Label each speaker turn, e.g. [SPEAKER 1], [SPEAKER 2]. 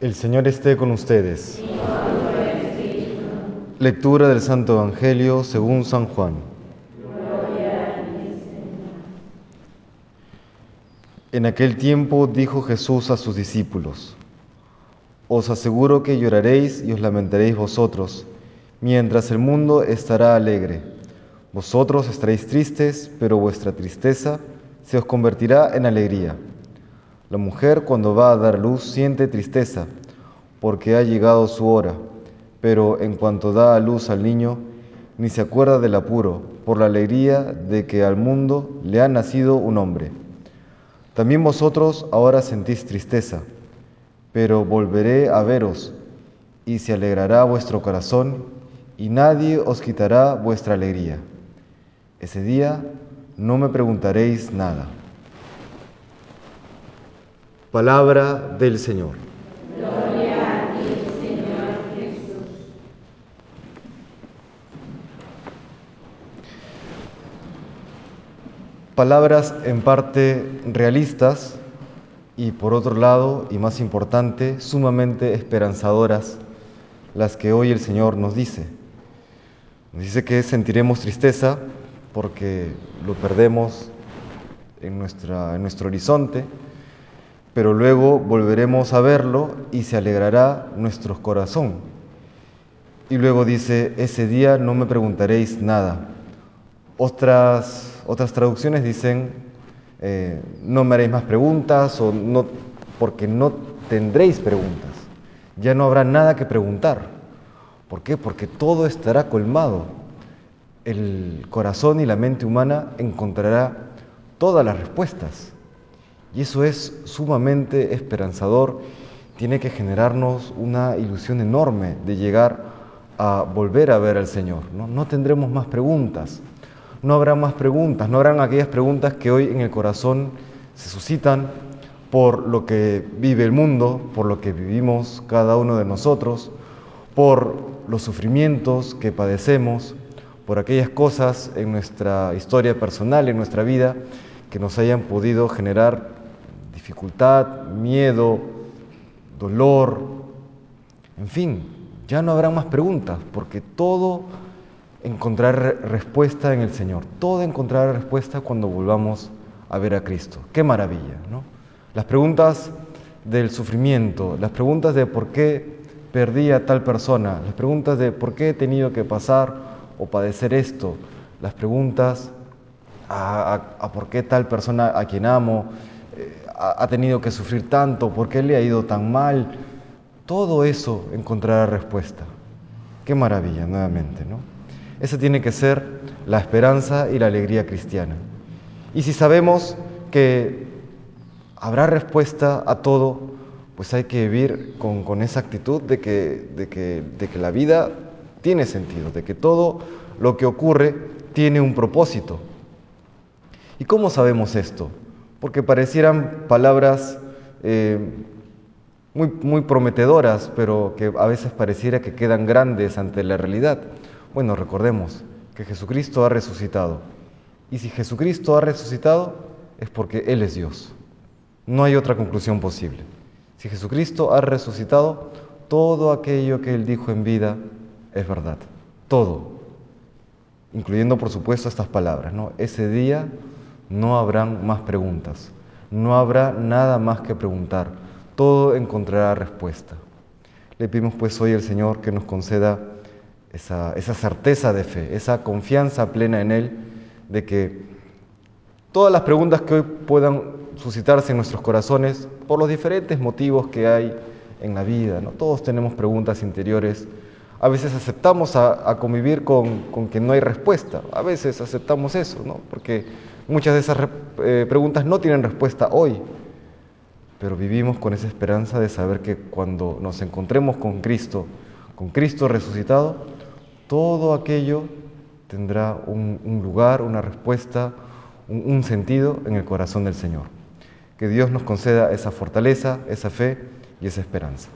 [SPEAKER 1] El Señor esté con ustedes. Lectura del Santo Evangelio según San Juan. En aquel tiempo dijo Jesús a sus discípulos, Os aseguro que lloraréis y os lamentaréis vosotros, mientras el mundo estará alegre. Vosotros estaréis tristes, pero vuestra tristeza se os convertirá en alegría. La mujer cuando va a dar luz siente tristeza, porque ha llegado su hora, pero en cuanto da a luz al niño, ni se acuerda del apuro, por la alegría de que al mundo le ha nacido un hombre. También vosotros ahora sentís tristeza, pero volveré a veros, y se alegrará vuestro corazón, y nadie os quitará vuestra alegría. Ese día no me preguntaréis nada. Palabra del Señor.
[SPEAKER 2] Gloria a Señor Jesús.
[SPEAKER 1] Palabras en parte realistas y por otro lado, y más importante, sumamente esperanzadoras, las que hoy el Señor nos dice. Nos dice que sentiremos tristeza porque lo perdemos en, nuestra, en nuestro horizonte, pero luego volveremos a verlo y se alegrará nuestro corazón. Y luego dice, ese día no me preguntaréis nada. Otras, otras traducciones dicen, eh, no me haréis más preguntas o no, porque no tendréis preguntas. Ya no habrá nada que preguntar. ¿Por qué? Porque todo estará colmado. El corazón y la mente humana encontrará todas las respuestas. Y eso es sumamente esperanzador, tiene que generarnos una ilusión enorme de llegar a volver a ver al Señor. No, no tendremos más preguntas, no habrá más preguntas, no habrán aquellas preguntas que hoy en el corazón se suscitan por lo que vive el mundo, por lo que vivimos cada uno de nosotros, por los sufrimientos que padecemos, por aquellas cosas en nuestra historia personal, en nuestra vida, que nos hayan podido generar dificultad, miedo, dolor, en fin, ya no habrá más preguntas, porque todo encontrará respuesta en el Señor, todo encontrará respuesta cuando volvamos a ver a Cristo. Qué maravilla, ¿no? Las preguntas del sufrimiento, las preguntas de por qué perdí a tal persona, las preguntas de por qué he tenido que pasar o padecer esto, las preguntas a, por qué tal persona a quien amo, ha tenido que sufrir tanto, por qué le ha ido tan mal. Todo eso encontrará respuesta. Qué maravilla, nuevamente, ¿no? Esa tiene que ser la esperanza y la alegría cristiana. Y si sabemos que habrá respuesta a todo, pues hay que vivir con, con esa actitud de que, de, que, de que la vida tiene sentido, de que todo lo que ocurre tiene un propósito. ¿Y cómo sabemos esto? Porque parecieran palabras eh, muy, muy prometedoras, pero que a veces pareciera que quedan grandes ante la realidad. Bueno, recordemos que Jesucristo ha resucitado. Y si Jesucristo ha resucitado, es porque Él es Dios. No hay otra conclusión posible. Si Jesucristo ha resucitado, todo aquello que Él dijo en vida es verdad. Todo. Incluyendo, por supuesto, estas palabras. ¿no? Ese día no habrán más preguntas, no habrá nada más que preguntar, todo encontrará respuesta. Le pedimos pues hoy al Señor que nos conceda esa, certeza de fe, esa confianza plena en Él, de que todas las preguntas que hoy puedan suscitarse en nuestros corazones, por los diferentes motivos que hay en la vida, ¿no? todos tenemos preguntas interiores, a veces aceptamos a, a convivir con, con, que no hay respuesta, a veces aceptamos eso, ¿no? porque Muchas de esas eh, preguntas no tienen respuesta hoy, pero vivimos con esa esperanza de saber que cuando nos encontremos con Cristo, con Cristo resucitado, todo aquello tendrá un, lugar, una respuesta, un sentido en el corazón del Señor. Que Dios nos conceda esa fortaleza, esa fe y esa esperanza.